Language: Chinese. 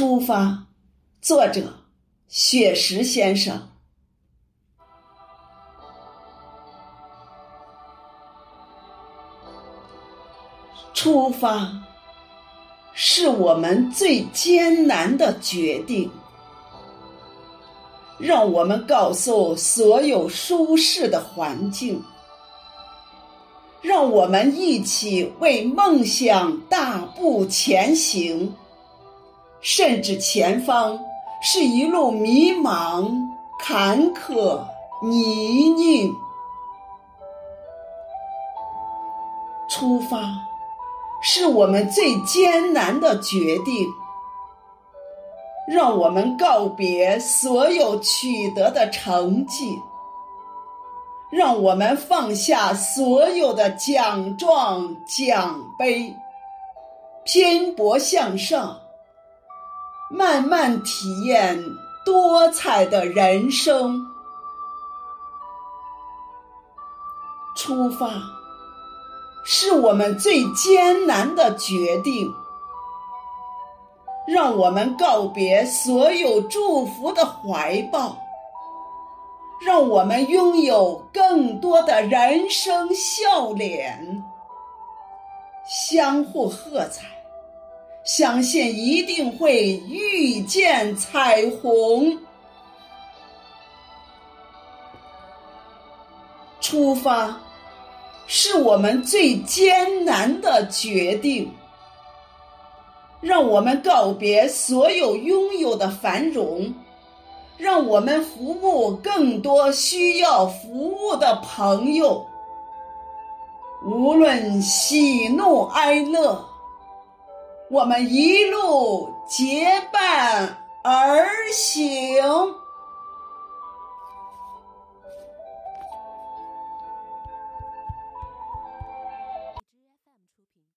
出发，作者雪石先生。出发，是我们最艰难的决定。让我们告诉所有舒适的环境，让我们一起为梦想大步前行。甚至前方是一路迷茫、坎坷、泥泞。出发，是我们最艰难的决定。让我们告别所有取得的成绩，让我们放下所有的奖状奖杯，拼搏向上。慢慢体验多彩的人生。出发，是我们最艰难的决定。让我们告别所有祝福的怀抱，让我们拥有更多的人生笑脸。相互喝彩。相信一定会遇见彩虹。出发，是我们最艰难的决定。让我们告别所有拥有的繁荣，让我们服务更多需要服务的朋友。无论喜怒哀乐。我们一路结伴而行。